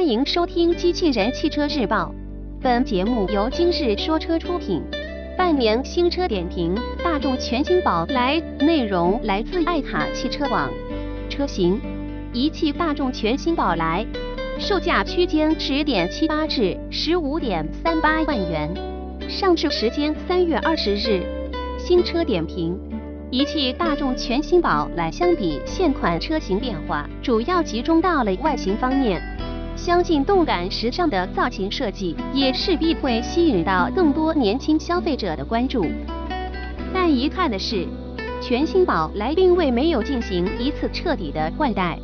欢迎收听《机器人汽车日报》，本节目由今日说车出品。半年新车点评：大众全新宝来，内容来自爱卡汽车网。车型：一汽大众全新宝来，售价区间十点七八至十五点三八万元，上市时间三月二十日。新车点评：一汽大众全新宝来相比现款车型变化，主要集中到了外形方面。相信动感时尚的造型设计也势必会吸引到更多年轻消费者的关注。但遗憾的是，全新宝来并未没有进行一次彻底的换代，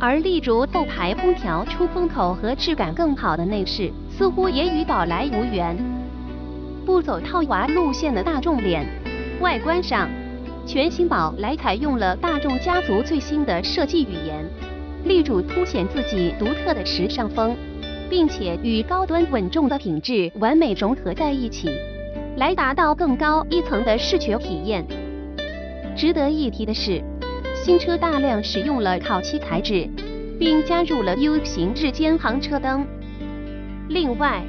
而立足后排空调出风口和质感更好的内饰，似乎也与宝来无缘。不走套娃路线的大众脸，外观上，全新宝来采用了大众家族最新的设计语言。力主凸显自己独特的时尚风，并且与高端稳重的品质完美融合在一起，来达到更高一层的视觉体验。值得一提的是，新车大量使用了烤漆材质，并加入了 U 型日间行车灯。另外，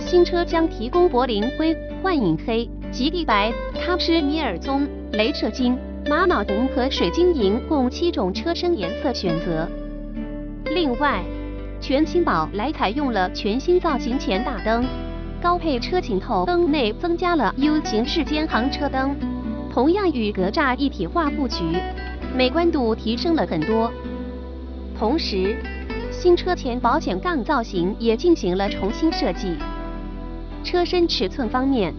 新车将提供柏林灰、幻影黑、极地白、喀什米尔棕、镭射金、玛瑙红和水晶银共七种车身颜色选择。另外，全新宝来采用了全新造型前大灯，高配车型后灯内增加了 U 型日间行车灯，同样与格栅一体化布局，美观度提升了很多。同时，新车前保险杠造型也进行了重新设计。车身尺寸方面，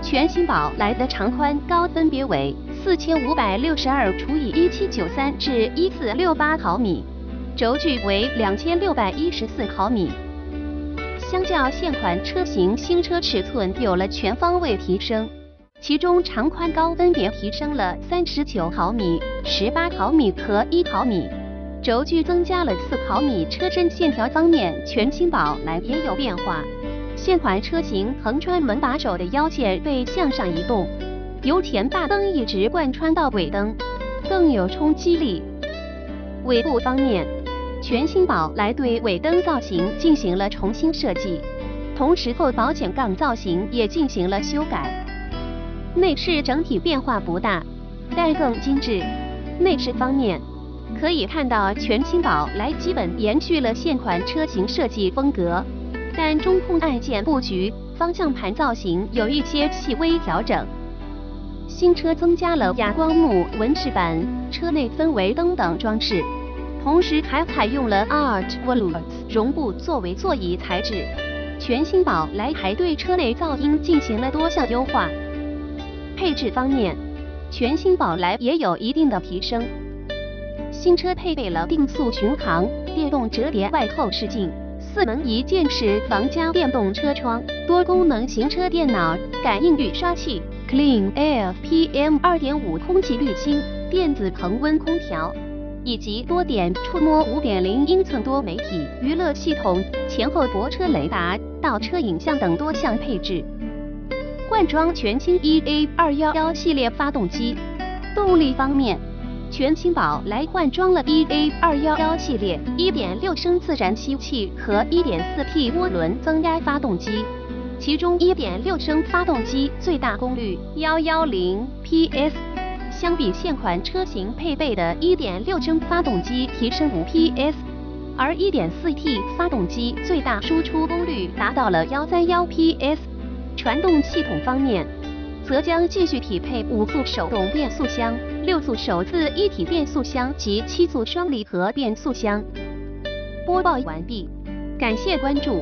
全新宝来的长宽高分别为四千五百六十二除以一七九三至一四六八毫米。轴距为两千六百一十四毫米，相较现款车型，新车尺寸有了全方位提升。其中长宽高分别提升了三十九毫米、十八毫米和一毫米，轴距增加了四毫米。车身线条方面，全新宝来也有变化。现款车型横穿门把手的腰线被向上移动，由前大灯一直贯穿到尾灯，更有冲击力。尾部方面。全新宝来对尾灯造型进行了重新设计，同时后保险杠造型也进行了修改。内饰整体变化不大，但更精致。内饰方面，可以看到全新宝来基本延续了现款车型设计风格，但中控按键布局、方向盘造型有一些细微调整。新车增加了哑光幕纹饰板、车内氛围灯等装饰。同时还采用了 Art Velours 绒布作为座椅材质。全新宝来还对车内噪音进行了多项优化。配置方面，全新宝来也有一定的提升。新车配备了定速巡航、电动折叠外后视镜、四门一键式防夹电动车窗、多功能行车电脑、感应雨刷器、Clean Air PM 2.5空气滤清、电子恒温空调。以及多点触摸五点零英寸多媒体娱乐系统、前后泊车雷达、倒车影像等多项配置。换装全新 EA 二幺幺系列发动机。动力方面，全新宝来换装了 EA 二幺幺系列一点六升自然吸气和一点四 T 涡轮增压发动机，其中一点六升发动机最大功率幺幺零 PS。相比现款车型配备的1.6升发动机提升5 PS，而 1.4T 发动机最大输出功率达到了131 PS。传动系统方面，则将继续匹配五速手动变速箱、六速手自一体变速箱及七速双离合变速箱。播报完毕，感谢关注。